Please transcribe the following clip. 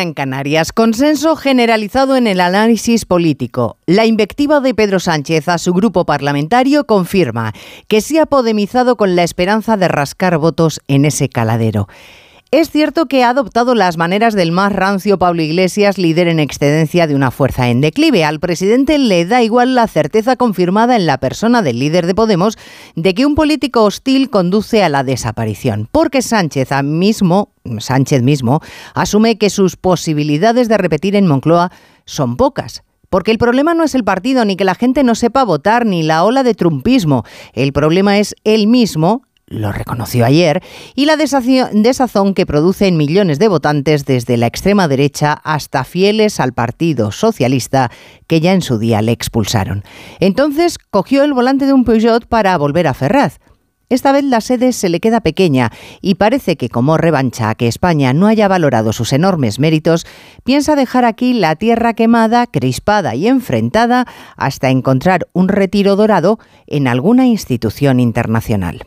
En Canarias, consenso generalizado en el análisis político. La invectiva de Pedro Sánchez a su grupo parlamentario confirma que se ha podemizado con la esperanza de rascar votos en ese caladero. Es cierto que ha adoptado las maneras del más rancio Pablo Iglesias, líder en excedencia de una fuerza en declive. Al presidente le da igual la certeza confirmada en la persona del líder de Podemos de que un político hostil conduce a la desaparición, porque Sánchez mismo, Sánchez mismo asume que sus posibilidades de repetir en Moncloa son pocas. Porque el problema no es el partido, ni que la gente no sepa votar, ni la ola de trumpismo. El problema es él mismo, lo reconoció ayer, y la desazón que produce en millones de votantes desde la extrema derecha hasta fieles al Partido Socialista que ya en su día le expulsaron. Entonces cogió el volante de un Peugeot para volver a Ferraz. Esta vez la sede se le queda pequeña y parece que como revancha a que España no haya valorado sus enormes méritos, piensa dejar aquí la tierra quemada, crispada y enfrentada hasta encontrar un retiro dorado en alguna institución internacional.